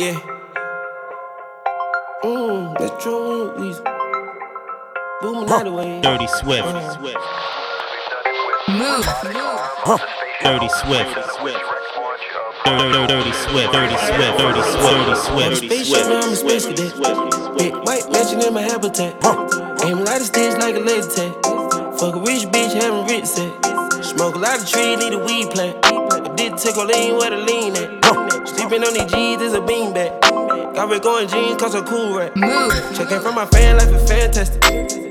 Yeah. Mmm, that's true. Weezy. Booming huh. way. Dirty Swift. Uh, Move. Dirty Swift. Dirty, dirty Swift. Dirty Swift. Dirty Swift. Dirty Swift. Spaceship, now I'm a space cadet. Big white mansion in my habitat. Aim a lot of sticks like a laser tag. Fuck a rich bitch, having rich set. Smoke a lot of trees, need a weed plant. I did take a lean where the lean at. Sleeping on these G's is a beanbag. Got red going jeans, cause I'm cool right. Checking from my fan life is fantastic.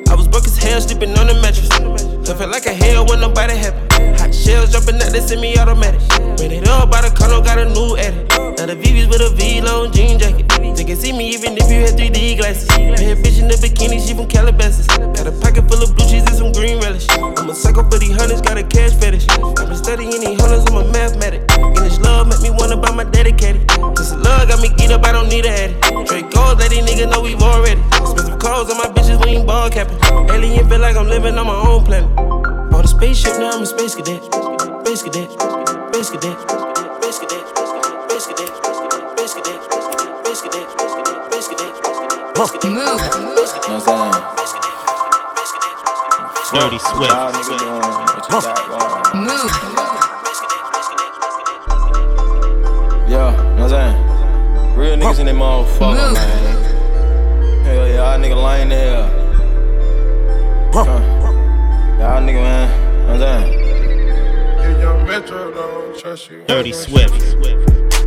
I was broke as hell, sleeping on the mattress. I felt like a hell when nobody happy. Hot shells jumping out, they send me automatic. Ran it up by the condo, got a new edit. Now the VV's with a V long jean jacket. They can see me even if you had 3D glasses. Bad bitch in the bikini, she from Calabasas. Got a pocket full of blue cheese and some green relish. I'm a psycho for these hunters, got a cash fetish. I've been studying these hunters, I'm a mathematic. And this love make me wanna buy my dedicated. This love got me geeked up, I don't need a addy. Straight goals, let these niggas know we've already. Expensive clothes on my bitches, we ain't ball capping. Alien feel like I'm living on my own planet. Bought a spaceship, now I'm a space cadet. Space cadet, space cadet, space cadet, space cadet, Dirty Swift. Y'all niggas doing what you got going. Move. Yeah, know what I'm saying? Real niggas in that motherfucker, man. Hell yeah, y'all nigga lying the hell. Uh, y'all nigga, man. Know what I'm saying? If young Metro don't trust you. Dirty Swift. Ain't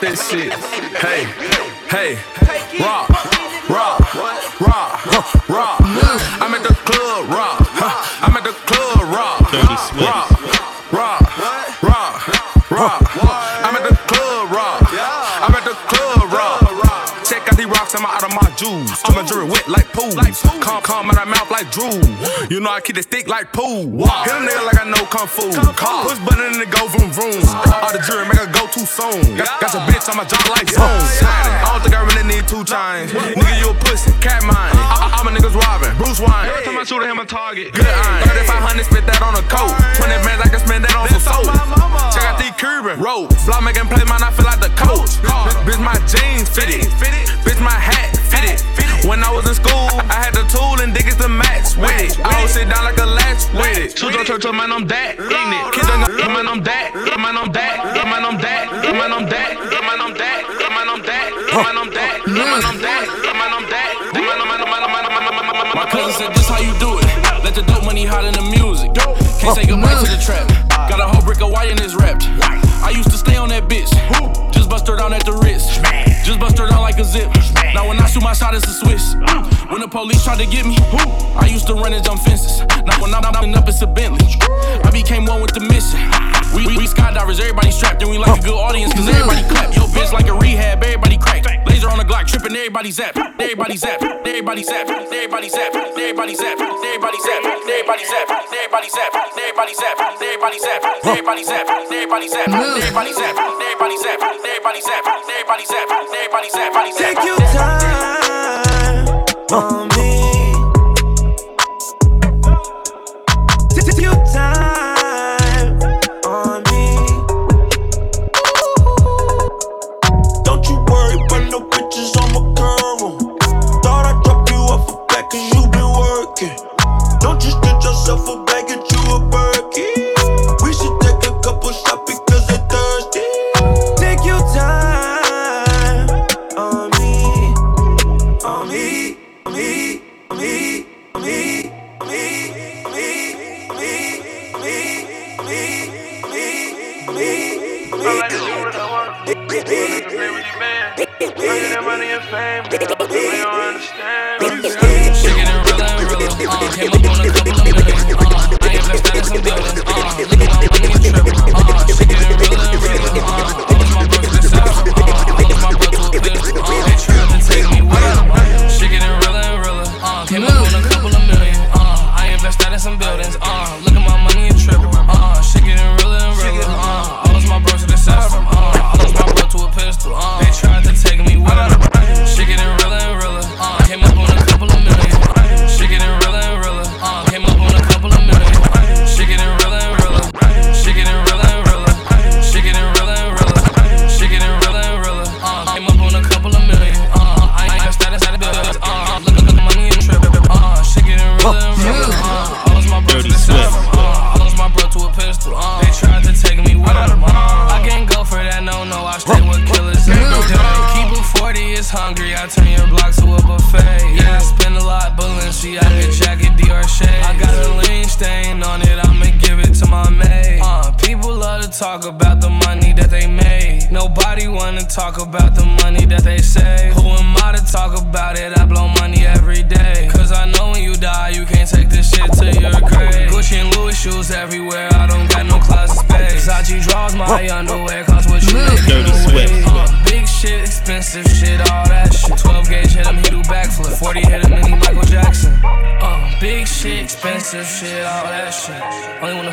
This shit. Hey, hey. Rock, rock, rock, rock. I'm at the club, rock. Huh. I'm at the club, rock. Rock, rock, rock, rock. I'm at the club, rock. I'm at the club, rock. Check out these rocks, I'm out of my jewels. I'm a jury wet like pools. Calm, calm out of mouth like drool. You know I keep the stick like pool. Hit a nigga like I know kung fu. Push button and it go vroom vroom. All the jury soon. Got, got your bitch on my jaw like zoom. I don't think I really need two chains. Nigga, you a pussy, cat mine. I, am a nigga's robbing, Bruce Wayne. Every time I shoot at him, a target. Good iron. 3500, spit that on a coat. 20 bands, I can spend that on some soap. Check out these Cuban ropes. Block making plays, man, I feel like the coach. Bitch, my jeans fitted. Bitch, my hat fitted. When I was in school, I had the tool and digits to match with it. I don't sit down like a latch with it. Shoot your church, man, I'm that. Ignorant. Kids go, man, I'm that. Man, I'm that man, I'm that. The man, I'm that. The man, I'm that. The man, I'm that. The man, I'm that. The man, I'm that. The man, I'm that. My cousin said, This how you do it. Let the dope money hide in the music. Can't say goodbye to the trap. Got a whole brick of white in this wrapped. I used to stay on that bitch. Just bust her down at the wrist. Just bust her down like a zip. Now when I shoot my shot, it's a Swiss. When the police tried to get me, I used to run and jump fences. Now when I'm up, it's a Bentley. I became one with the mission. We, skydivers, everybody strapped, and we like a good audience, cause everybody clap. Yo, bitch like a rehab, everybody crack. Laser on the Glock, tripping, everybody zap. Everybody zap, everybody zap, everybody zap, everybody zap, everybody zap, everybody zap, everybody zap, everybody zap, everybody zap, everybody zap, everybody zap, everybody zap, everybody zap, everybody zap, everybody zap, everybody zap, everybody zap. Take your time Uh, she getting really, really, uh, she getting really, really, uh.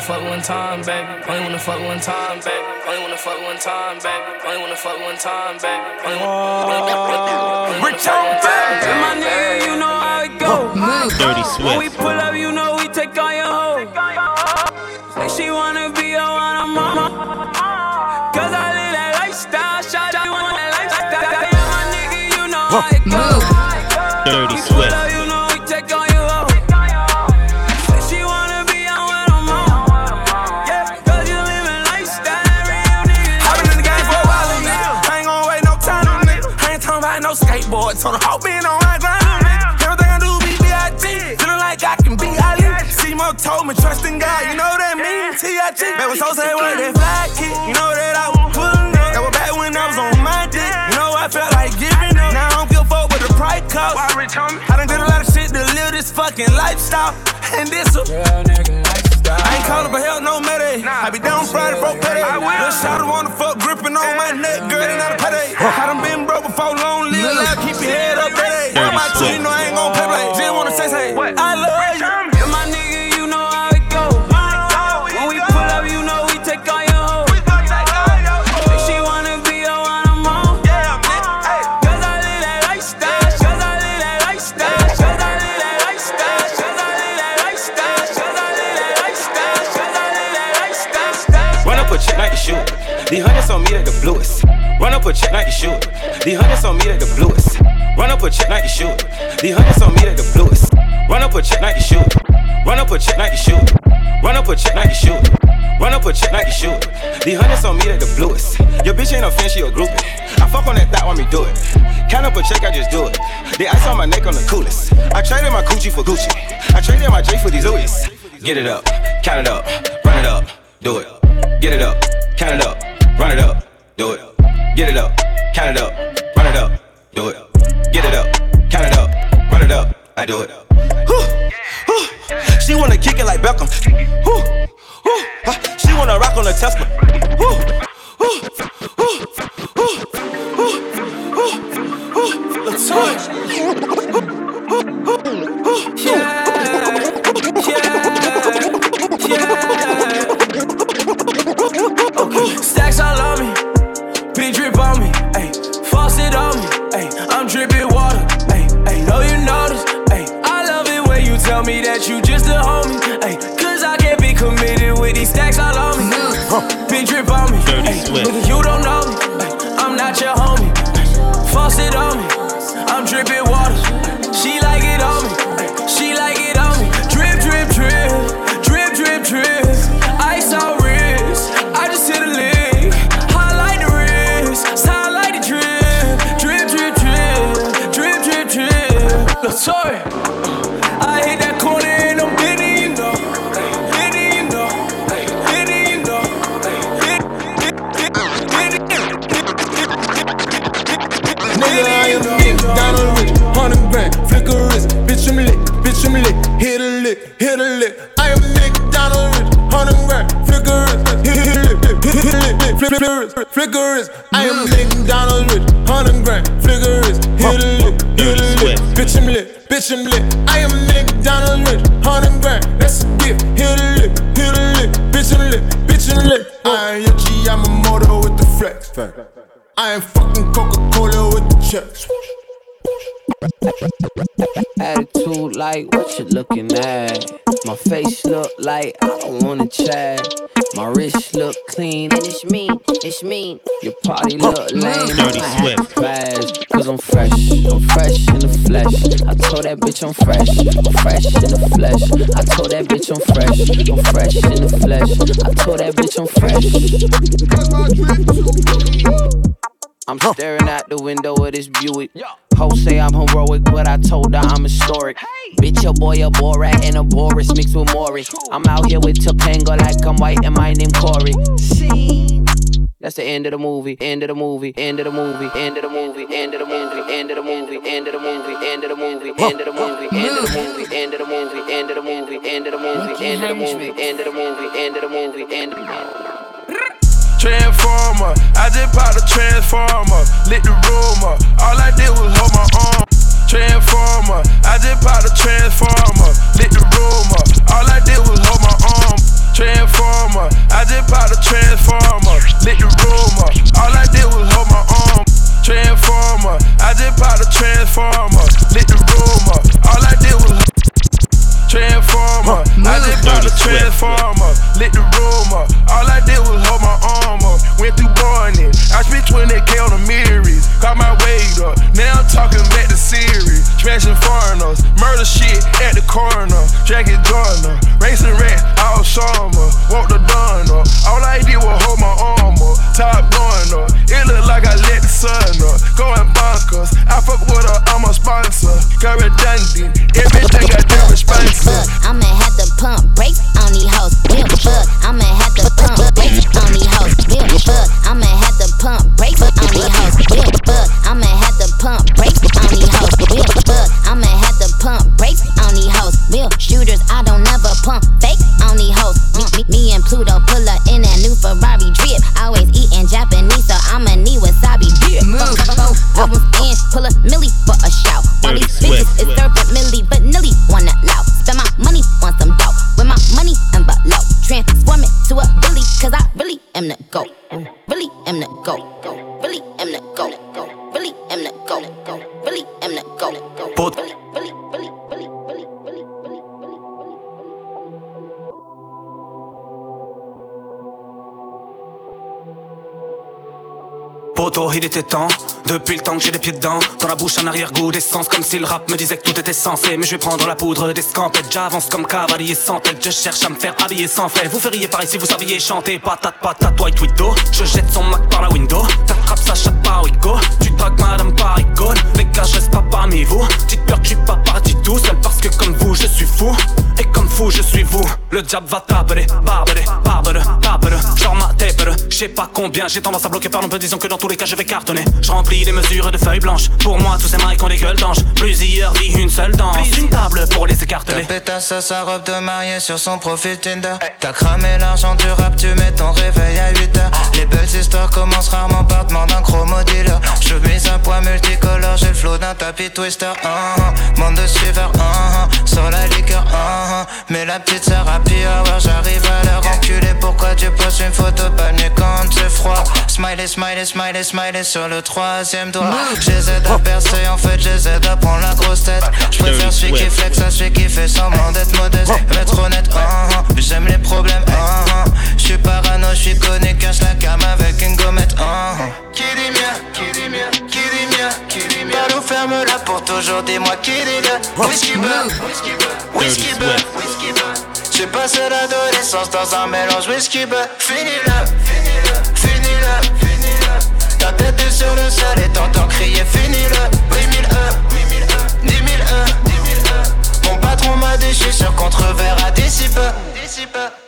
Fuck one time, baby. Only wanna fuck one time, baby. Only wanna fuck one time, baby. Only wanna fuck one time, baby. Only wanna Rich on baby. And my nigga, you know how it go. Dirty When we pull up, you know we take on your hoe. Say she wanna be a one of mama. Cause I live that lifestyle. Shot you want that lifestyle. Yeah, my nigga, you know how it go. Dirty We Swift. Skateboard. Told the whole been on my grind. Everything I do be B.I.G. Feeling like I can be Ali. C-Mo told me, trust in God, you know what that means. T.I.G. Baby, was so say what that fly kick. You know that I was pulling up. That was back when I was on my dick. You know I felt like giving up. Now I don't give a fuck what the price cost. Why Rich homie? I done did a lot of shit to live this fucking lifestyle. And this a I ain't calling for help, no mayday. I be down Friday. I will. Little shot wanna fuck, gripping on my neck, girl, they not a payday. I done been broke before, long live keep your head The hundreds on me like the bluest. Run up a check like the shoot. The hundreds on me like the bluest. Run up a check like the shoot. The hundreds on me like the bluest. Run up a check like the shoot. Run up a check like the shoot. Run up a check like the shoot. Run up a check like the shoot. The hundreds on me like the bluest. Your bitch ain't a fan, she a groupie. I fuck on that thought, want me do it. Count up a check, I just do it. The ice on my neck on the coolest. I traded my Gucci for Gucci. I traded my J for these Louis. Get it up, count it up, run it up, do it. Get it up, count it up, run it up, do it. Get it up, count it up, run it up, do it. Get it up, count it up, run it up, I do it. She wanna kick it like Beckham. Uh, she wanna rock on a Tesla. Stacks bitch I'm fresh. I'm staring out the window of this Buick. Ho say I'm heroic, but I told her I'm historic. Bitch, your boy a Borat and a Boris mixed with Morris. I'm out here with Topanga like I'm white and my name Corey. See? That's the end of the movie, end of the movie, end of the movie, end of the movie, end of the movie, end of the movie, end of the movie, end of the movie, end of the movie, end of the movie, end of the movie, end of the movie, end of the movie, end of the movie, end of the movie, end of the movie, end of the movie. Transformer, I just popped a transformer, lit the room up. All I did was hold my arm. Transformer, I just popped a transformer, lit the room up. All I did was hold my arm. Transformer, I just popped a transformer, lit the room up. All I did was hold my arm. Transformer, I just popped a transformer, lit the room up. All I did was Transformer, I just bought a transformer, lit the room up. All I did was hold my arm up. Went through Barney, I spent 20k on the mirrors. Got my weight up, now I'm talking back to series. Smashing foreigners, murder shit at the corner. Jackie Joyner, racing rats, all summer. Want the done up. All I did was hold my arm up. Top going up, it look like I let the sun up. Going bonkers, I fuck with her, I'm a sponsor. Got redundant, everything got their response. Look, I'ma have to pump brakes on these hoes. Real fuck, I'ma have to pump brakes on these hoes. Real fuck, I'ma have to pump brakes on these hoes. Real fuck, I'ma have to pump brakes on these hoes. Real fuck, I'ma have to pump brakes on these hoes. Real shooters, I don't never pump fake on these hoes. Me, me, me and Pluto pull up il était temps. Depuis le temps que j'ai les pieds dedans, dans la bouche un arrière-goût d'essence, comme si le rap me disait que tout était censé. Mais je vais prendre la poudre des scampettes, j'avance comme cavalier sans tête. Je cherche à me faire habiller sans fait. Vous feriez pareil si vous saviez chanter. Patate, patate, white widow. Je jette son Mac par la window. T'attrapes sa chatte par Rico. Tu dragues madame par icône. Les gars, je reste pas parmi vous. Dites peur que je suis pas parti tout seul parce que comme vous, je suis fou. Et comme fou, je suis vous. Le diable va taper, barbere, barbere, barbere. Genre ma tape, je sais pas combien. J'ai tendance à bloquer par peu, disons que dans tous les cas, je vais cartonner. Les mesures de feuilles blanches. Pour moi, tous ces mecs ont des gueules d'ange. Plusieurs vies, une seule danse. Une table pour les écarteler. Ta pétasse à sa robe de mariée sur son profil Tinder. T'as cramé l'argent du rap, tu mets ton réveil à 8 heures. Les belles histoires commencent rarement par demande d'un chromo dealer. Je mise un poids multicolore, j'ai le flow d'un tapis twister. Uh -huh. Monde de suiveurs, uh -huh. sur la liqueur, uh -huh. mais la petite sœur à hour, j'arrive à leur enculer. Pourquoi tu poses une photo pas quand c'est froid? Smiley, smiley, smiley, smiley sur le troisième doigt. J'essaie de percer, en fait, j'essaie d'apprendre la grosse tête. J'préfère celui qui flex à celui qui fait semblant d'être modeste. Être honnête, uh -huh. j'aime les problèmes, uh -huh. J'suis parano, j'suis connu, cache la cam avec une gommette, uh -huh. Qui dit mieux, qui dit mieux, qui dit mieux, qui dit mieux? Balou, ferme-la pour toujours, dis-moi qui dit le Whisky beurre, whisky beurre, whisky beurre, whisky beurre. J'ai passé l'adolescence dans un mélange whisky beurre. Finis-le. Ta tête est sur le sol et t'entends crier finis-le. 8000 E, 10 000 E, 10 000 E. Mon patron m'a qu'on te reverra d'ici peu.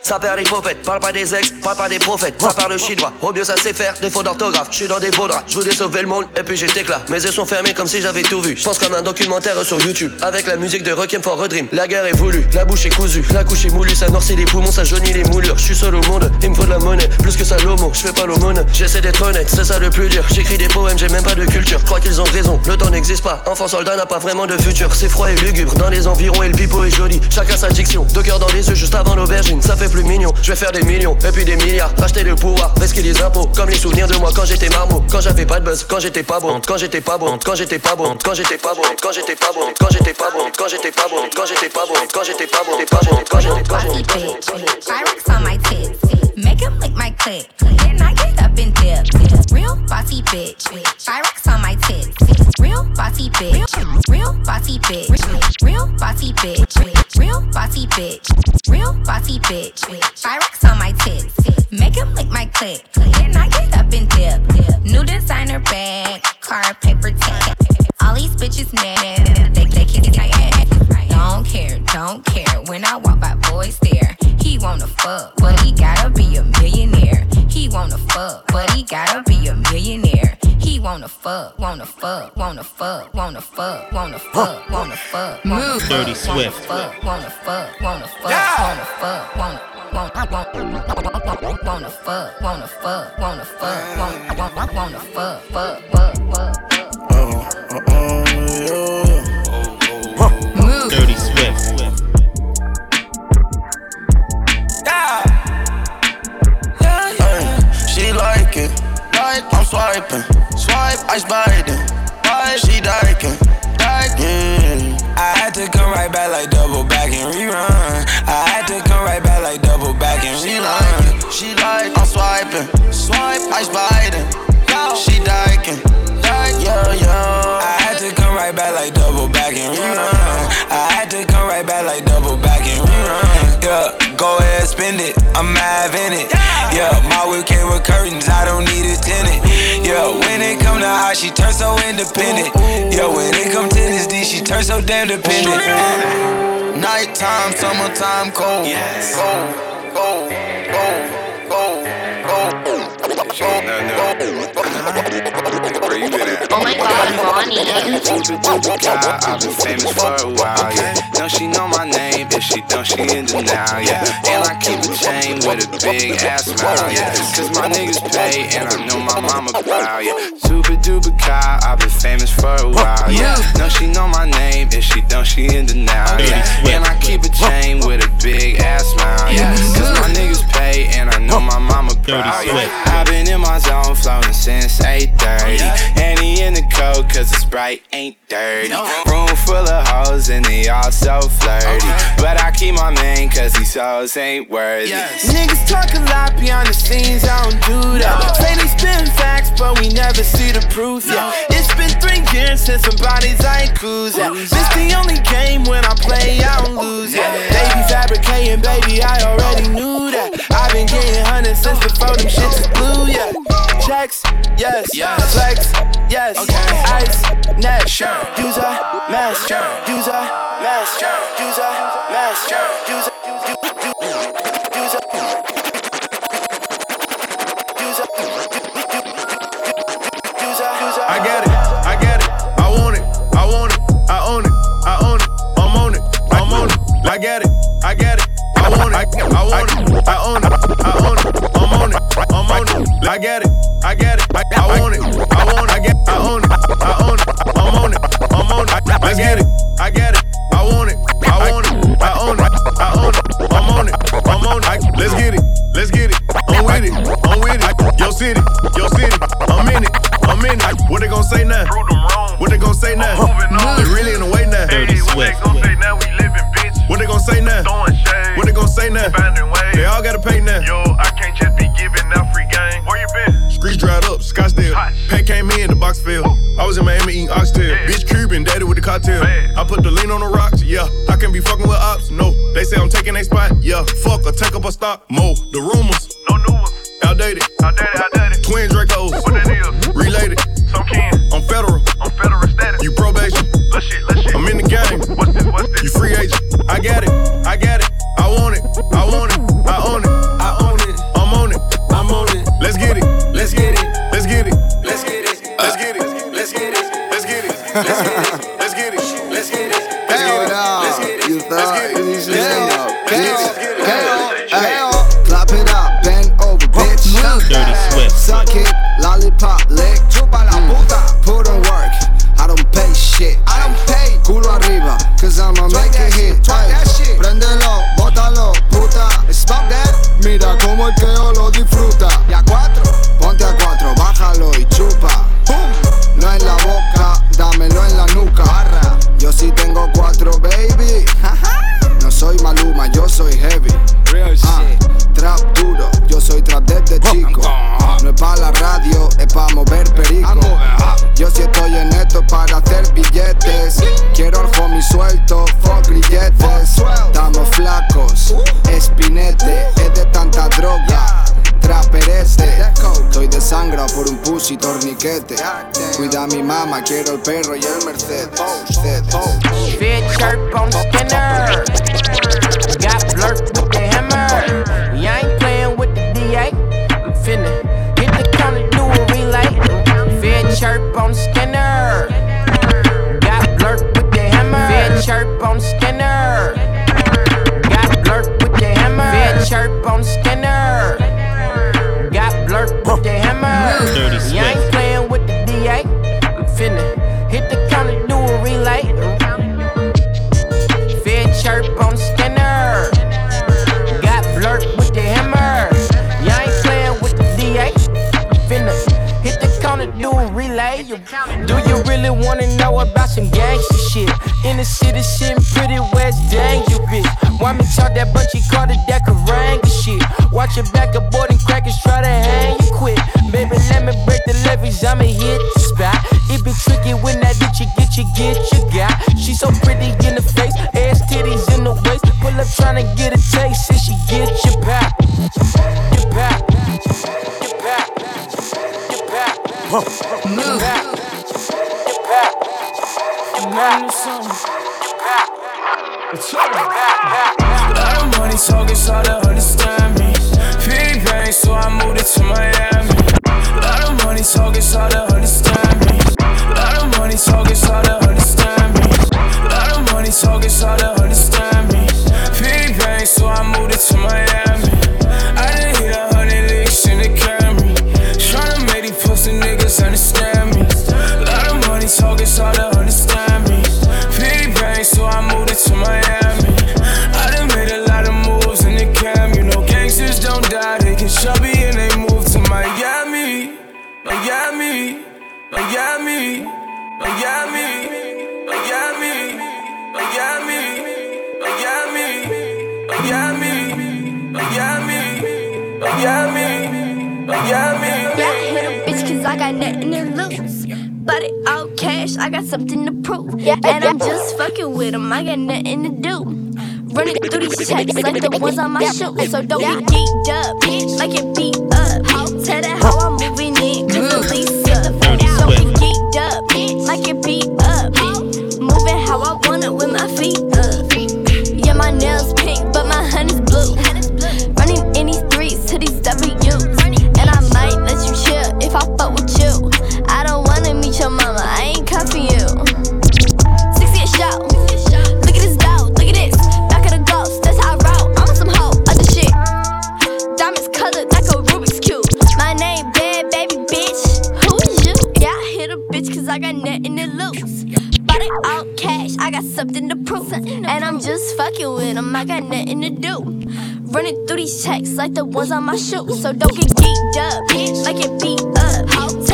Ça perd les prophètes, parle pas des ex, parle pas des prophètes. Ça parle chinois, au mieux ça sait faire, défaut d'orthographe. Je suis dans des beaux draps, je voulais sauver le monde, et puis j'étais là. Mes yeux sont fermés comme si j'avais tout vu. Je pense comme un documentaire sur YouTube, avec la musique de Requiem for a Dream. La guerre est voulue, la bouche est cousue, la couche est moulue, ça noircit les poumons, ça jaunit les moulures. Je suis seul au monde, il me faut de la monnaie, plus que ça l'homo, je fais pas l'aumône. J'essaie d'être honnête, c'est ça le plus dur. J'écris des poèmes, j'ai même pas de culture. Crois qu'ils ont raison, le temps n'existe pas. Enfant soldat n'a pas vraiment de futur, c'est froid et lugubre. Dans les environs et le pipeau est joli. Chacun sa diction, deux cœurs dans les yeux juste avant l'aubergine, ça fait plus mignon. Je vais faire des millions et puis des milliards. Racheter le pouvoir, risquer les impôts. Comme les souvenirs de moi quand j'étais marmot. Quand j'avais pas de buzz, quand j'étais pas bon. Quand j'étais pas bon, quand j'étais pas bon. Quand j'étais pas bon, quand j'étais pas bon. Quand j'étais pas bon, quand j'étais pas bon. Quand j'étais pas bon, quand j'étais pas bon. Quand j'étais pas bon, quand j'étais pas bon. Pyrex on my tits. Make him lick my clit. Then I get up and dip. Real bossy bitch. Pyrex on my tits. Real bossy bitch. Real bossy bitch. Real bossy bitch. Real bossy bitch. Real bossy bitch. Pyrex on my tits. Make him lick my clit. Then I get up and dip. New designer bag. Car paper tag. All these bitches mad. They, they kiss my ass. Don't care, don't care. When I walk by, boys stare. He wanna fuck, but he gotta be a millionaire. He wanna fuck, but he gotta be a millionaire. He wanna fuck, wanna fuck, wanna fuck, wanna fuck, wanna fuck, wanna fuck. Move. Dirty Swift. Fuck, wanna fuck, wanna fuck, wanna fuck, wanna. Wanna, wanna, wanna fuck, wanna fuck, wanna fuck, wanna, wanna, wanna fuck, fuck, fuck, fuck, fuck. Move. Dirty Swift. She like it, like I'm swiping, swipe, ice biting, she liking, like. I had to come right back like double back and rerun. I had to come right back like double back and She rerun. like she like I'm swiping, swipe, ice biting, she liking, like yo yo. I had to come right back like double back and rerun. I had to come right back like double back and rerun. Yeah, go ahead, spend it. I'm having it. Yeah, my whip came with curtains. I don't need a tenant. Yeah, when it come to how she turn so independent. Yeah, when it come to this D, she turn so damn dependent. Nighttime, summertime, cold, cold, cold, cold, cold, cold. Oh my god, Bonnie. I've been famous for a while, yeah. Know she know my name, if she don't, she in denial, yeah. And I keep a chain with a big ass smile, yeah. Cause my niggas pay, and I know my mama proud, yeah. Super duper car, I've been famous for a while, yeah. Know she know my name, if she don't, she in denial, yeah. And I keep a chain with a big ass smile, yeah. Cause my niggas pay, and I know my mama proud, yeah. I've been in my zone, floating since 8:30, and he in the coat, cause the sprite ain't dirty. Room full of hoes and they all so flirty. But I keep my man, cause these hoes ain't worthy. Niggas talk a lot behind the scenes, I don't do that. Say they spin facts, but we never see the proof. Yeah, it's been three years since somebody's ain't cruise. Yeah, this the only game when I play, I don't lose. Yeah, they be fabricating, baby, I already knew that. I've been getting hundreds since before them shits is blue. Yeah, checks, yes, flex, yes, ice, net, use a mask, use a mask, use a mask, use a use a I got it, I got it, I want it, I want it, I own it, I own it, I'm on it, I'm on it, I got it, I got it, I want it, I want it, I own it, I own it, I'm on it, I'm on it, I got it, I got it, I want it, I want it, I get, I own it, I own it, I'm on it, I'm on it, I get it, I got it, I want it, I want it, I own it, I own it, I'm on it, I'm on it, let's get it, let's get it, I'm with it, I'm with it, yo city, yo city, I'm in it, I'm in it, what they gon' say now? What they gon' say now? They really in the way now. Dirty Swift. What they gon' say now? What they gon' say now? They all gotta pay now. Yo, I can't just be giving out free game. Where you been? Streets dried up, Scottsdale. Pat came in, the box fell. I was in Miami eating oxtail. Bitch Cuban, daddy with the cocktail. I put the lean on the rocks, yeah. I can be fucking with ops, no. They say I'm taking a spot, yeah. Fuck or take up a stock, mo. The rumors, no new ones. Outdated, outdated, outdated. Twin Dracos, perro ya had nothing to lose. But it all cash, I got something to prove. And I'm just fucking with them, I got nothing to do. Running through these checks like the ones on my shoes. So don't be geeked up, bitch, like it beat up. Tell that how I'm moving it, cause the lease up. Don't geeked up, bitch, like it beat up. Moving how I want it with my feet up. Got nothing to do. Running through these checks like the ones on my shoes. So don't get geeked up, bitch, like it beat up.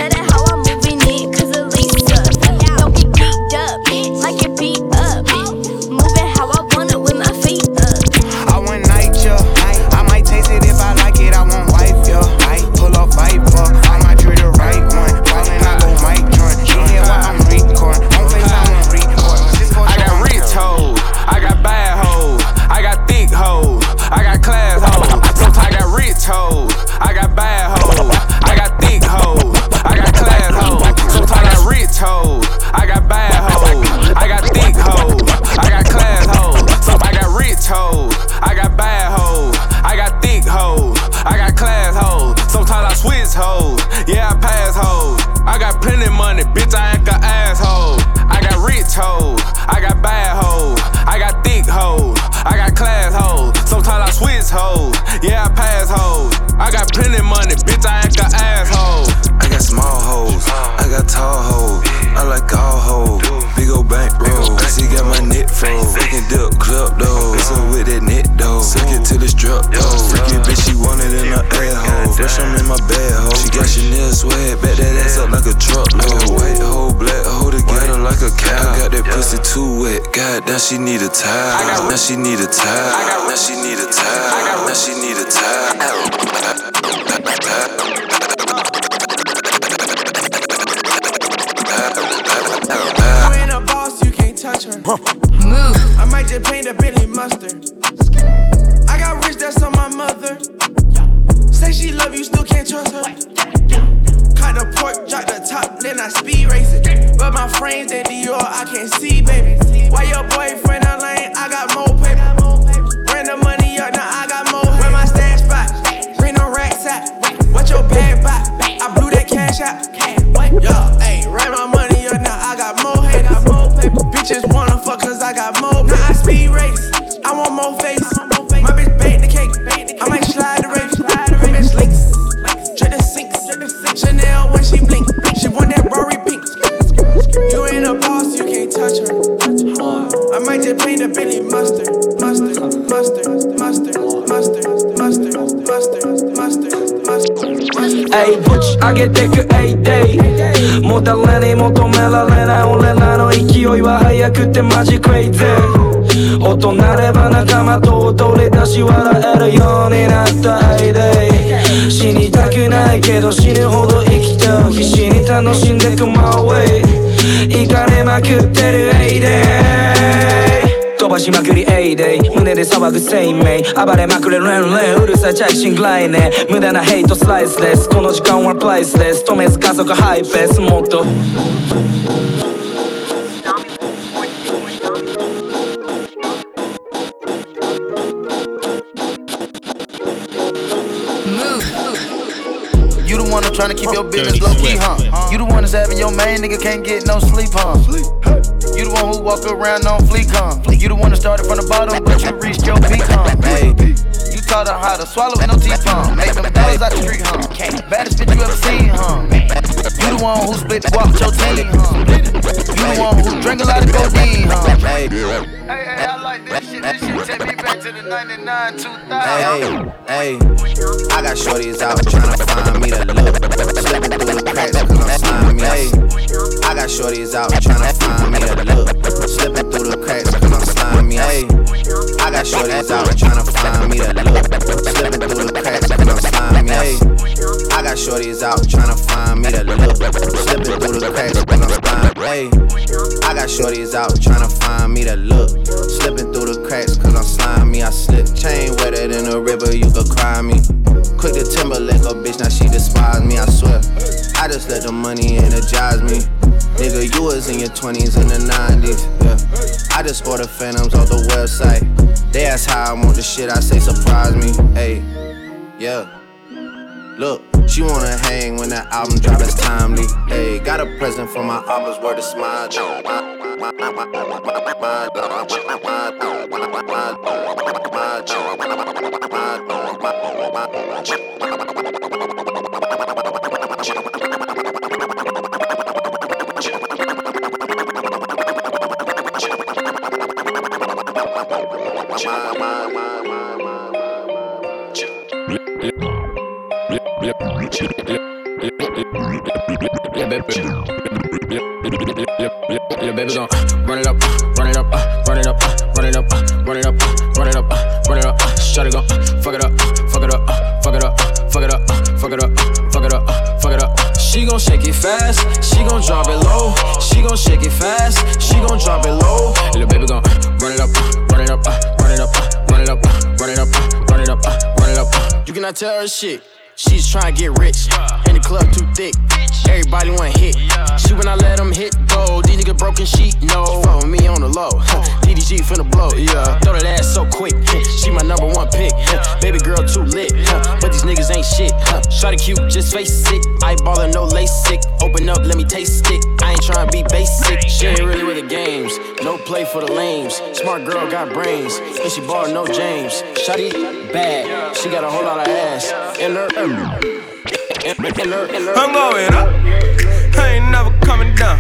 Damn, she need a towel. Now she need a towel. Now she need a towel. Now she need a You も誰に求められない俺らの勢いは速くてマジクレイジー大人れば仲間と踊り出し笑えるようになったエイデイ。死にたくないけど死ぬほど生きてる必死に楽しんでく My way 行かれまくってる A イデイ。ばしまくりエイデイ胸で騒ぐ生命暴れまくれレンレンうるさいチャイシングライネ無駄なヘイトスライスですこの時間はプライスです止めず加速ハイペースもっと You the one that's trying to keep your business low key, huh? You the one that's having your main nigga can't get no sleep, huh? You the one who walk around on fleek, huh? You the one that started from the bottom, but you reached your peak, huh? Hey, you taught her how to swallow and no teeth, huh? Make them dollars out the street, huh? Baddest bitch you ever seen, huh? You the one who split walk with your team, huh? You the one who drink a lot of codeine, huh? Hey, hey, I like this shit. This shit take me back to the 99, 2000. Hey, hey, I got shorties out tryna find me the look. Slipping through the cracks cause I'm slimy. Hey, I got shorties out tryna find me the look. Slipping through the cracks cause I'm slimy. Hey, I got shorties out tryna find me the look. Slipping through the cracks cause I'm slimy. Hey, I got shorties out tryna find me the look. Slipping through the cracks cause I'm slimy. Hey. got shorties out tryna find me the look. Slipping through the cracks cause I'm slimy. I slip chain wetter than a river, you could cry me. Quick to Timberlake a bitch, now she despise me, I swear. I just let the money energize me. Nigga, you was in your 20s and the 90s, yeah. I just order phantoms off the website. They ask how I want the shit, I say surprise me, hey, yeah. Look, she wanna hang when that album drop, timely. Hey, got a present for my album's word of smile. Yeah, Little baby gon' run it up, run it up, uh, run it up, uh, run it up, uh, run it up, uh, run it up, uh, run it up. uh, Shawty gon' fuck it up, fuck it up, uh, fuck it up, uh, fuck it up, uh, fuck it up, uh, fuck it up, uh, fuck it up. uh. She gon' shake it fast, she gon' drop it low. She gon' shake it fast, she gon' drop it low. Little baby gon' run it up, uh, run it up, uh, run it up, uh, run it up, uh, run it up, uh, run it up, uh, run it up. uh. You cannot tell her shit. She's tryna get rich, and the club too thick. Everybody want hit. She when I let them hit gold. These niggas broken sheet, no. Fuck with me on the low. DDG finna blow, yeah. Throw that ass so quick. She my number one pick. Baby girl too lit, but these niggas ain't shit. Shawty cute, just face it. Eyeballin', no LASIK. Open up, let me taste it. I ain't tryna be basic. She ain't really with the games. No play for the lames. Smart girl got brains, and she ball no James. Shawty bad, she got a whole lot of ass in her. In her, her, her. I'm going up. I ain't never coming down.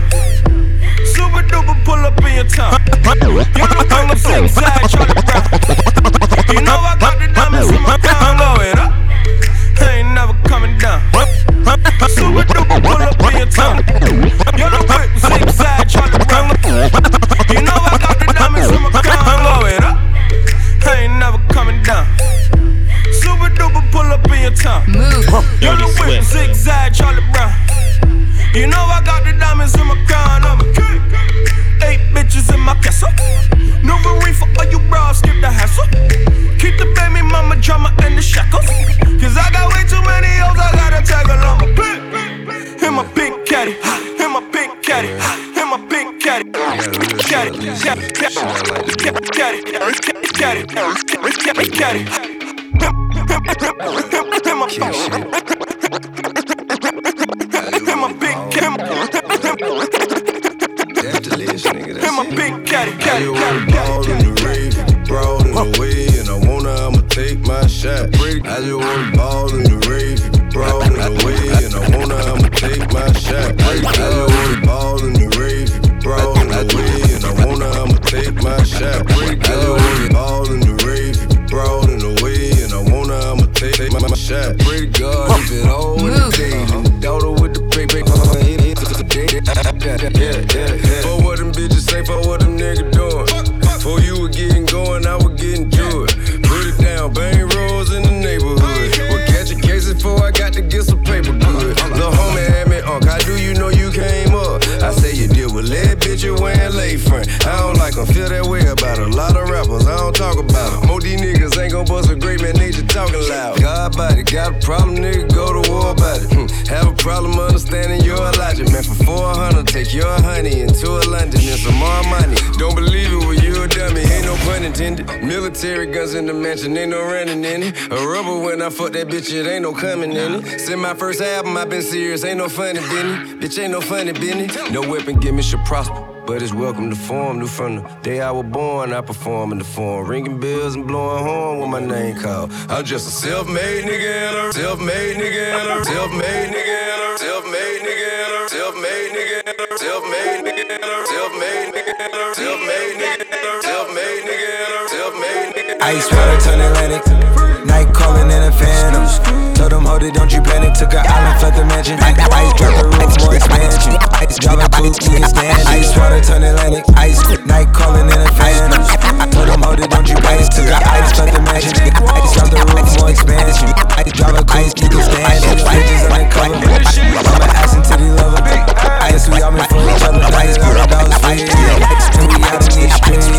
Bitch, you wearing lay front. I don't like 'em, feel that way about a lot of rappers, I don't talk about 'em. More these niggas ain't gon' bust a great man, talking loud. God body, got a problem, nigga, go to war about it. Hmm. Have a problem understanding your logic, man. For 400, take your honey into a London and some more money. Don't believe it, well, you a dummy, ain't no pun intended. Military guns in the mansion, ain't no running in it. A rubber when I fuck that bitch, it ain't no coming in it. Since my first album, i been serious, ain't no funny Benny. Bitch, ain't no funny Benny. No weapon, give me should prosper. But it's welcome to form, new from the day I was born. I perform in the form, ringing bells and blowing horn with my name called. I'm just a self-made nigga self-made nigga self-made nigga self-made nigga self-made nigga self-made nigga self-made nigga self-made nigga self-made nigga self-made nigga. Ice water turn Atlantic. Night calling in a phantom. Told them, hold it, don't you panic. Took an island, fled the mansion. Ice drop the roof, more expansion. Ice drop a coupe, we can stand. Ice water turn Atlantic. Ice night calling in a phantom. Told them, hold it, don't you panic. Took an ice, fled the mansion. Ice drop the roof, more expansion. Ice drop a coupe, we can stand. Bitches undercover. I'm an ass and titty lover. Guess we all been for each other, that is good about sweet. And we out in these streets.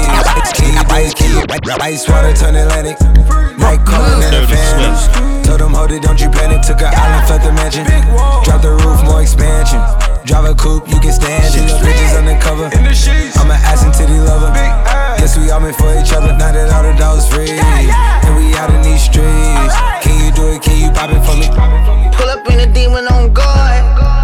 Key by key, ice water turn Atlantic. Night calling in the family. Told them, hold it, don't you panic. Took an island, felt the mansion. Drop the roof, more expansion. Drive a coupe, you can stand it. Bitches undercover. I'm an ass and titty lover. Yes, we all been for each other. Now that all the dogs free, and we out in these streets. Can you do it? Can you pop it for me? Pull up in a demon on guard.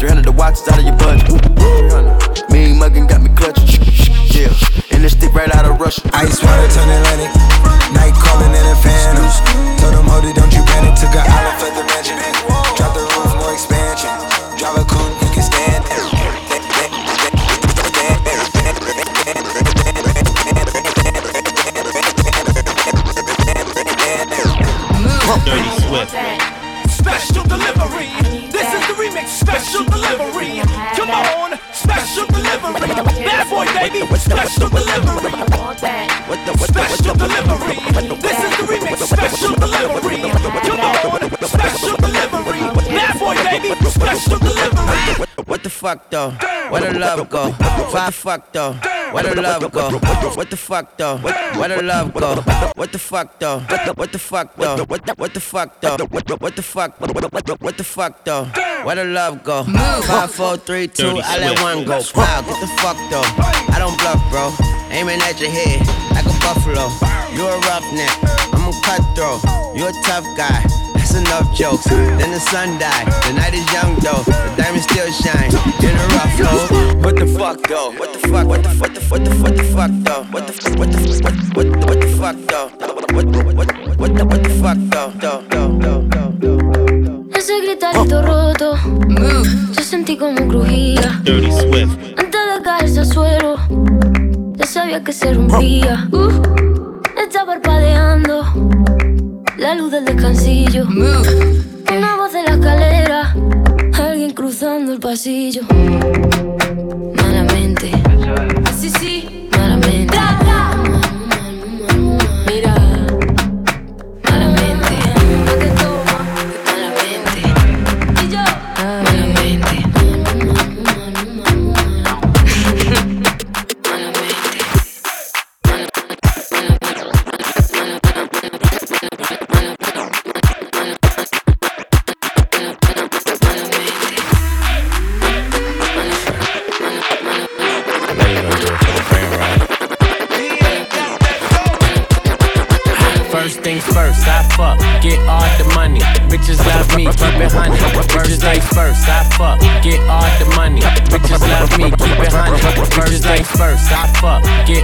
300 the watches out of your budget. Mean muggin' got me clutching. Yeah, and this stick right out of Russia. Ice water turn Atlantic. Night calling in a phantom. Told them, hold it, don't you panic. Took an island, left the mansion. Drop the roof, more expansion. Drive a coupe, you can stand it. Dirty Swift. Special delivery. Come on. Special delivery. Bad boy, baby. Special delivery. Special delivery. This is the remix. Special delivery. Come on. Special boy, baby. Special delivery. What the fuck though? Where the love go? What the fuck though? Where the love go? What the fuck though? Where the love go? What the fuck though? What the fuck though? What the what the fuck though? What what the fuck? What the fuck though? Where the love go? Five, four, three, two. I let one go. Wow, get the fuck though. I don't bluff, bro. Aiming at your head like a buffalo. You a roughneck. I'm a cutthroat. You a tough guy. That's enough jokes. Then the sun died. The night is young though. The diamond still shine. In a rough hole. What the fuck though? What the fuck? What the what the what the what the fuck though? What the f- what the f- what what what the fuck though? What what what what the what the fuck though? Though though though though. Ese gritarito roto, yo sentí como crujía. Dirty Swift. Antes de caerse al suelo, ya sabía que se rompía. Uh, está parpadeando la luz del descansillo. Una voz de la escalera, alguien cruzando el pasillo. Malamente, sí, sí,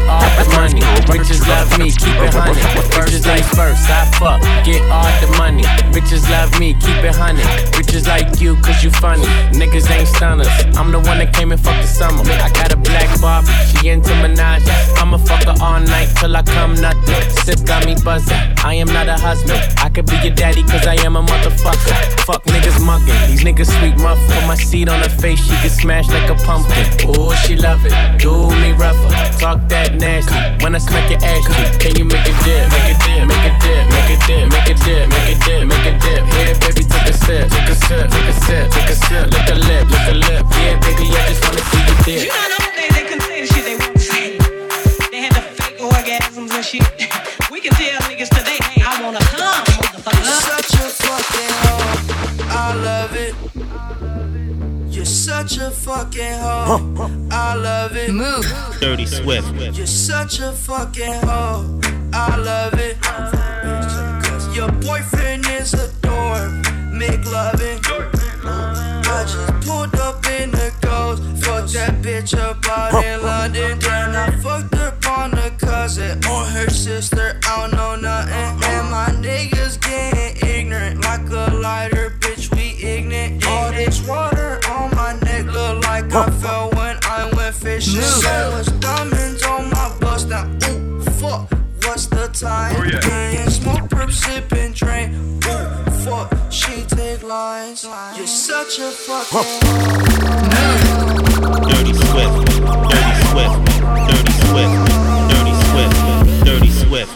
all the money. Bitches love me, keep it honey. First like first, I fuck, get all the money. Bitches love me, keep it honey. Bitches like you, cause you funny. Niggas ain't stunners. I'm the one that came and fucked the summer. I got a black Barbie, she into Minaj. I'ma fuck her all night till I come nothing. Sip got me buzzing. I am not a husband. I could be your daddy, cause I am a motherfucker. Fuck niggas mugging. These niggas sweet muff. Put my seed on her face, she get smashed like a pumpkin. Ooh, she love it. Do me rougher. Talk that nasty. When I smack your ass can you make it dip? Make it dip, make it dip, make it dip, make it dip, make it dip, make it dip. Yeah, baby, take a sip, take a sip, take a sip, take a sip. Lick a lip, lick a lip. Yeah, baby, I just wanna see you dip. You know them days they couldn't say the shit they want to say. They had the fake orgasms and shit. such a fucking hoe. I love it. Move. Dirty Swift. You're such a fucking hoe. I love it. Cause your boyfriend is a. Make loving. I just pulled up in the ghost. Fucked that bitch up out in London. Then I fucked up on cousin her sister. I don't time. Me and smoke, perp, sip, and drink. Ooh, fuck, she take lines. You're such a fucking. Dirty Swift, Dirty Swift, Dirty Swift, Dirty Swift, Dirty Swift.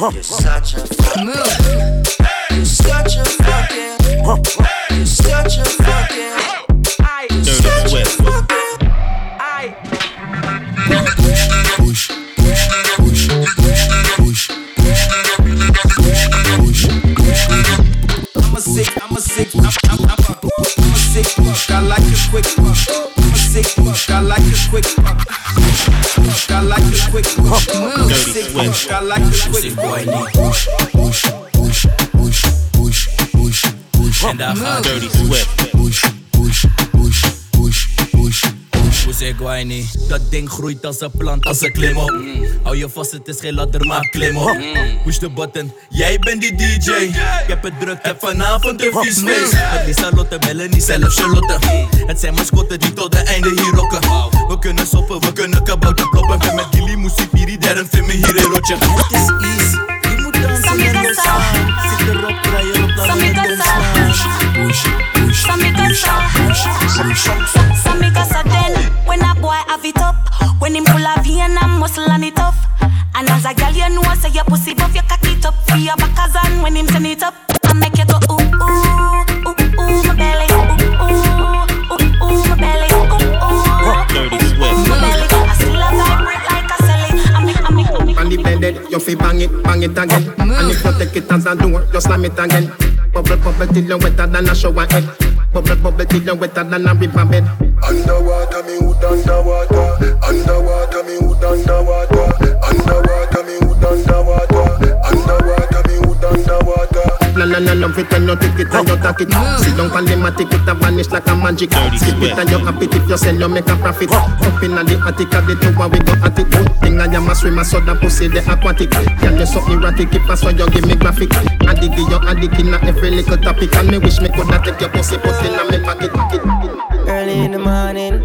You're such a fucking. You're such a fucking. You're such a fucking. You're Dirty Swift. I like a quick I like a quick fuck. I like a quick fuck. Push, push, push, push, push, push, push. And I heard Dirty Swift. Niet? Dat ding groeit als een plant, als een klim op. Hou je vast, het is geen ladder, maar klim op. Push de button, jij bent die DJ. Ik heb het druk, heb vanavond een vies feest. Het is Charlotte, Melanie, zelf Charlotte. Het zijn mascotten die tot de einde hier rocken. We kunnen soppen, we kunnen kabouter kloppen. Ben met Gilly, Moesie, Piri, Derren, me hier in rotje. Het is easy, je moet dansen en dansen. Zit erop, draai erop, laat me dansen. Push, push, Then when a boy have it up, when him muscle and it. And as a girl, you know say your pussy cock it up your backers when him it up, I make you go ooh ooh ooh ooh my belly, ooh ooh ooh ooh my belly, ooh ooh Dirty Swift. my belly. I still a vibrate like a celly. I make I make I make. On the blended, you fi bang it, bang it again. And if you take it as a door, you slam it again. Bubble, bubble till you wetter than a shower head. Bubble, bubble till you wetter than a river bed. Underwater, me hood underwater. Underwater, me hood. Underwater, underwater. La la la love it when you take it and you take it. Sit down on the matic, it a vanish like a magic. Skip it and you happy if you sell, you make a profit. Up inna the attic of the tower, we go at it. Thing I am a swimmer, so that pussy the aquatic. Girl, you so erratic, keep us so you give me graphic. Addict, you addict inna every little topic, and me wish me coulda take your pussy, put inna me pocket. pocket. Early in the morning,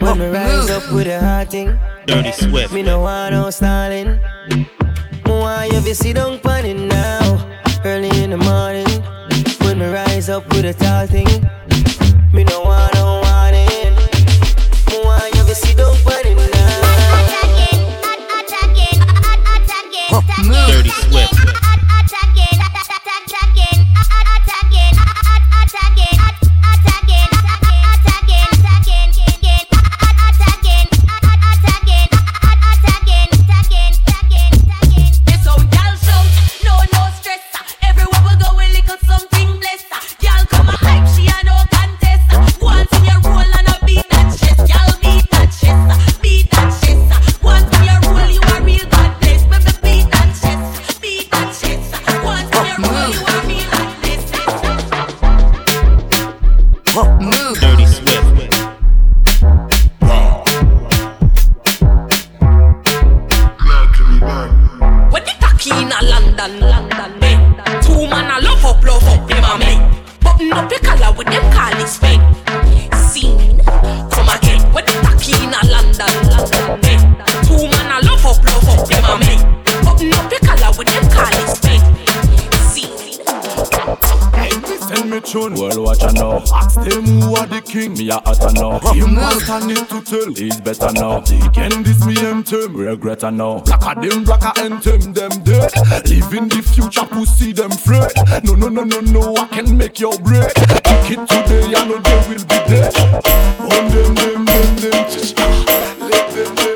when me rise up with a hot thing. Dirty Swift. Me no want no stalling. Me want you to sit down on now. Early in the morning, when me rise up with a tall thing. Me no want no. Me want you to now. Dirty Swift. Tune, world watch I know. Ask them who are the king, me a hotter now. Him master need to tell, he's better now. They can this me them regret I know. Black a them black a anthem them dead. Live in the future, pussy them afraid. No no no no no, I can make your break. Kick it today, I know they will be dead. On them them them them. Let them them them them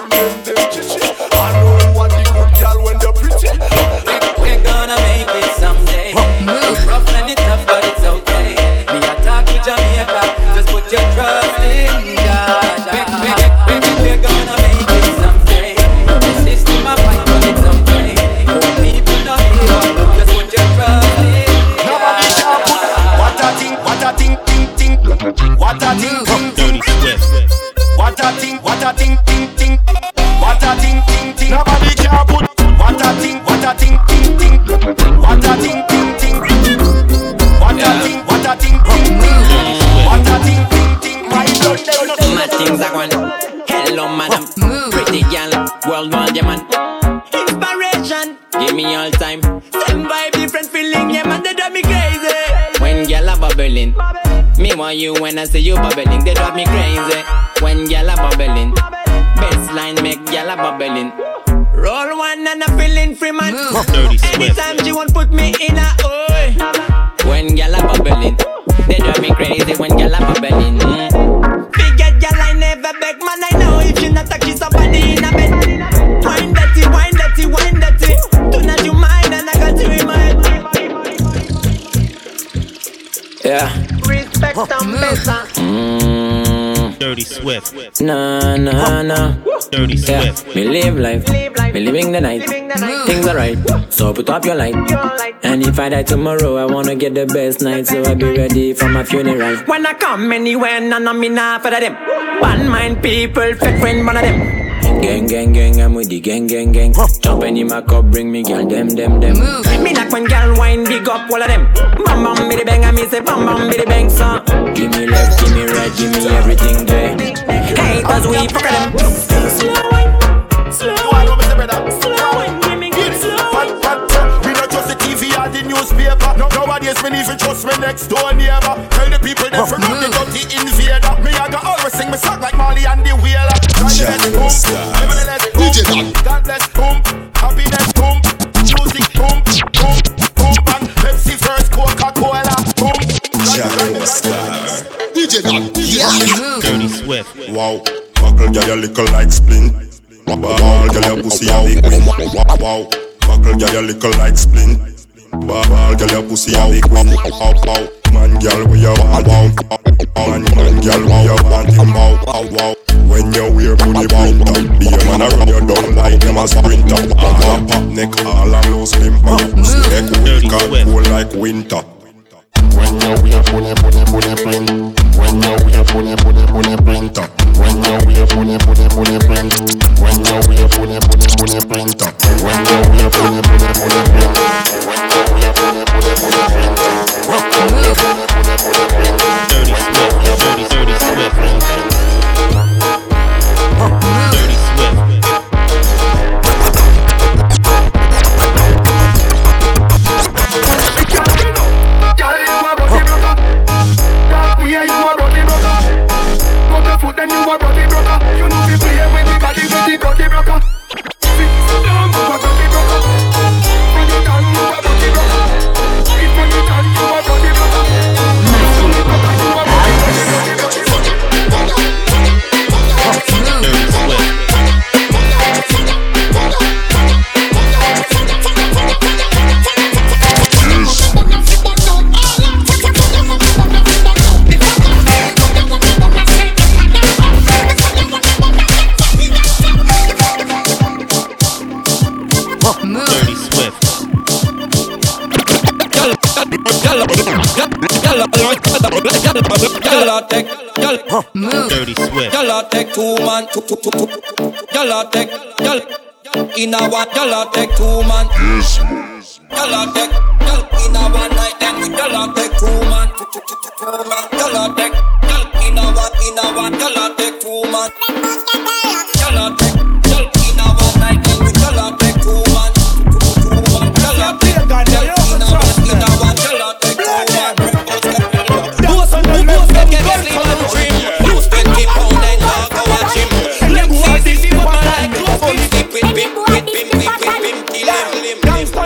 a thing, what a thing, ting ting, what a thing, ting ting. Nobody can put what a thing, what a thing, ting ting, what a thing, ting ting, what a thing, what a thing, ting ting, what a thing, ting ting. My blood, things are going. Hello, madam. Pretty girl, world world, yeah, man. Inspiration, give me all time. Same vibe, different feeling, yeah man, they drive me crazy. When gyal a bubbling, me want you when I see you bubbling, they drive me crazy. When gyal a bubbling, baseline make gyal a bubbling. Roll one and I'm feeling free man. Dirty Swift. Anytime she want put me in a oi. When gyal a bubbling, they drive me crazy when gyal a bubbling. Mm. Big head gyal I never beg man I know if you not a kiss somebody in a bed. Wine dirty, wine dirty, wine dirty. Tonight you mine and I got you in my head. Yeah. Respect and better. Mm. Dirty Swift. Nah, nah, nah. Dirty Yeah, Swift. me live life, me living the night. Things are right, so put up your light. And if I die tomorrow, I wanna get the best night, so I be ready for my funeral. When I come anywhere, none of me not for them. One mind people, fake friend, one of them. Gang, gang, gang, I'm with the gang, gang, gang. Jump in my cup, bring me girl, them, them, them. Me like when girl wine, big up all of them. Bam, bam, biddy bang, and me say bam, bam, biddy bang, son. Give me left, give me right, give me everything there. Hey, cause we fuck them. Slow wine, slow wine, slow wine, give me good slow wine. We not trust the TV or the newspaper. No, nowadays me even trust me next door neighbor. Tell the people them from the dirty invader. Me I got always sing me song like Molly and the Wheeler. Nevertheless, boom, nevertheless, boom. God bless, boom. Happiness, boom. Music, boom, boom, boom. Bang. Pepsi first, Coca Cola, boom. DJ Don. Dirty Swift. Wow, buckle girl you little like splint. Ball girl your pussy a big win. Wow, buckle girl you little like splint. Ball girl your pussy a big win. Wow, wow, man girl we you want wow. Man, man girl we you want him wow, wow, wow. When you wear bully printer, be a man a run you down like them a sprinter. Pop pop neck all a loose limb, and your pussy neck weak and cold like winter. When you wear bully bully bully print, when you wear bully bully bully printer, when you wear bully bully bully print, when you wear bully bully bully printer, when you wear bully bully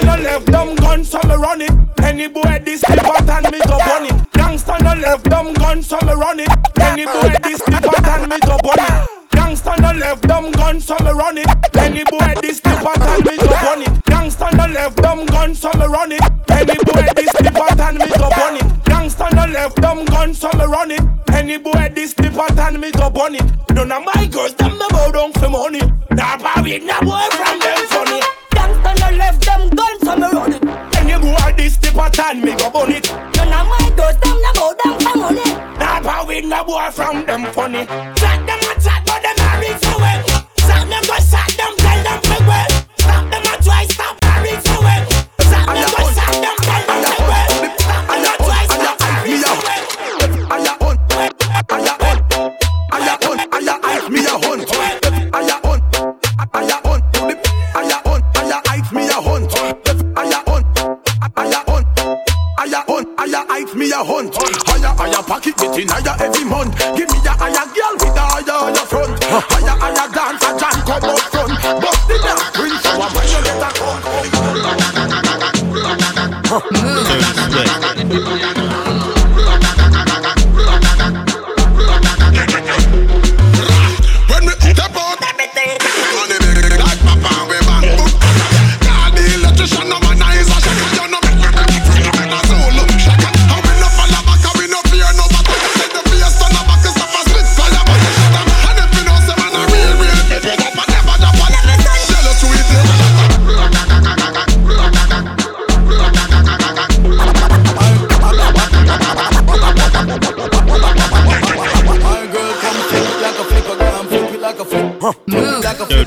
On the left, them guns so me run it. Any boy this out and me go burn it. Gangsta on the left, them guns so me run it. Any boy this out and me go burn it. Gangsta on the left, them guns so me run it. Any boy this out and me go burn it. Gangsta on the left, them guns so me run it. Any boy this out and me go burn it. Gangsta on the left, them guns so me run it. Any boy this out and me go burn it. None of my girls them no bow down for money. Nah, baby, nah boy from them boy this slip out and me go burn it. None of my girls them no bow down money. Nah, baby, nah boy from them funny. Shot get in higher every month. Give me a higher girl with a higher, higher front. Higher, higher dancer, John come up front. Bust the damn prince, so I'm when you let her come. When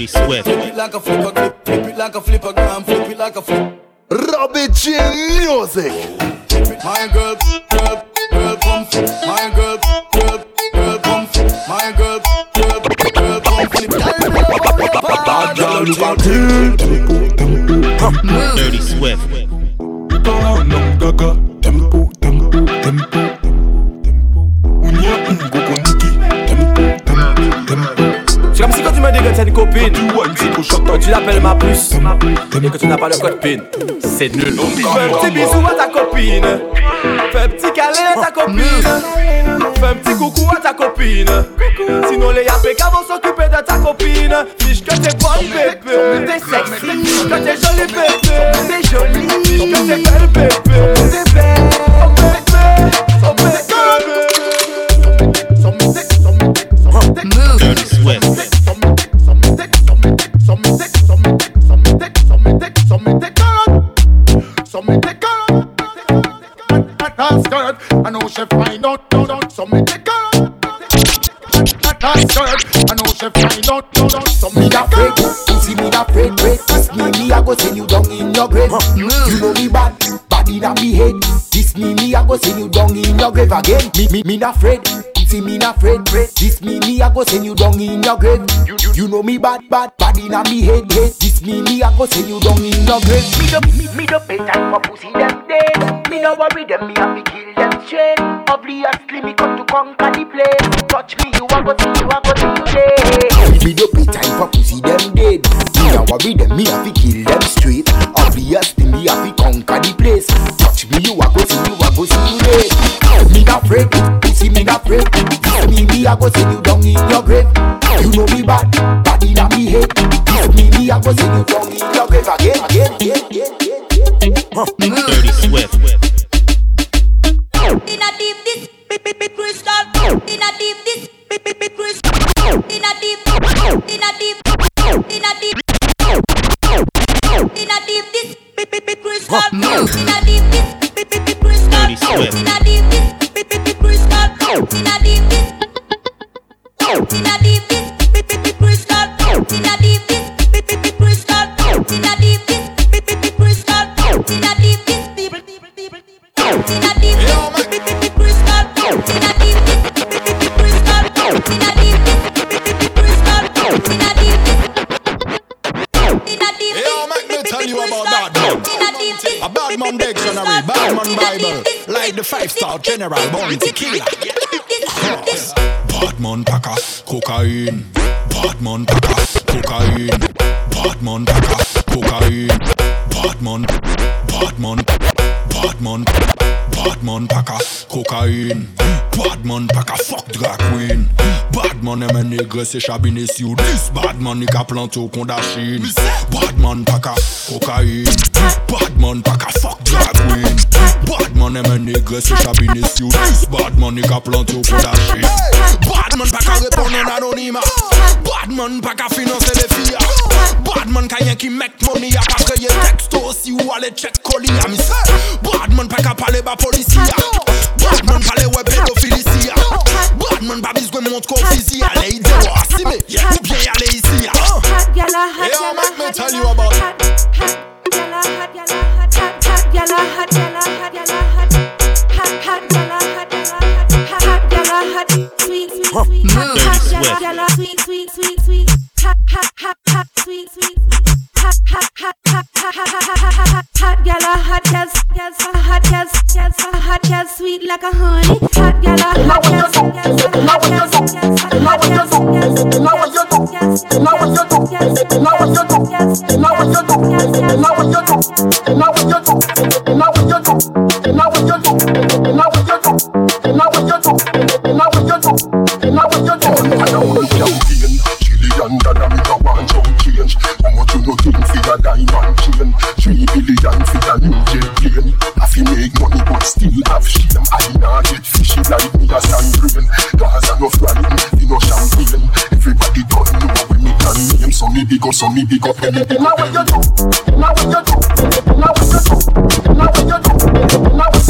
Dirty Swift. Flip it like a flipper clip, flip it like a flippergram, flip it like a flip. Robbie J Music. Pas le code PIN, c'est nul. Fais un petit bisou à ta copine, fais un petit câlin à ta copine, fais un petit coucou à ta copine. Sinon les yapés vont s'occuper de ta copine. Fiche que t'es bonne bébé, t'es sexy, fiche que t'es jolie bébé, t'es jolie, fiche que t'es belle bébé, she find out, out, out. So me take her. That skirt. I know she find out, out, out. So me Me da afraid, pussy me afraid, break This me, me I go send you down in your grave You know me bad, bad in a me head This me, me I go send you down in your grave again Me, me, me da afraid, pussy me da afraid, break This me, me I go send you down in your grave You, you, you know me bad, bad, bad in a me head, head This me, me I go send you down in your grave Me da, me, me pay time for pussy dead Me no worry them, me have to kill them straight Obviously me come to conquer the place. Touch me, you a go see, you a go see you dead Me do pay time for pussy them dead. Me no worry them, me have to kill them straight. Obviously me have to conquer the place. Touch me, you a go see, you a go see you dead Me not afraid, pussy me not afraid. This me, me a go send you down in your grave. You know me bad, bad in a me head This me, me a go send you down in your grave again, again, again, again, again. Dirty Swift. Crystal. Dirty Swift. out general born tequila Badman taka, kokain. Badman taka, kokain. Badman taka, kokain. Badman, badman, badman Badman taka, kokain. Badman taka, fuck drag queen. Badman eme negre se chabine si ou dis. Badman ni ka planto konda chine Badman taka, kokain. Badman taka, fuck drag queen man e men negre se chabine syout Badman e ka plant yo pou da shit Badman pa ka repon an anonima Badman pa ka finanse le fiya Badman ka yen ki mek money a pa kreye teksto si ou ale chet koli a mis Badman pa ka pale ba polisiya Badman pale we pedofilisiya Badman pa bizgwe mont kon fiziya Le ide ou asime, ou bien ya hot, hot, hot, hot, hot, hot, gal, a hot gal, gal, a hot gal, gal, a hot gal, sweet like a honey. Hot gal, a hot gal, gal, a hot gal, gal, a hot gal, gal, a hot gal, Chilean, Dynamic a diamond chain? Three billion for a new jet plane. I fi make money but still have shame. I nah get fishy like me a sand grain. Gaza no flying, me no champagne. Everybody don't know when me can name. So me big up, so me big up. Now what you do? Now what you do? Now what you do? Now what you do? Now what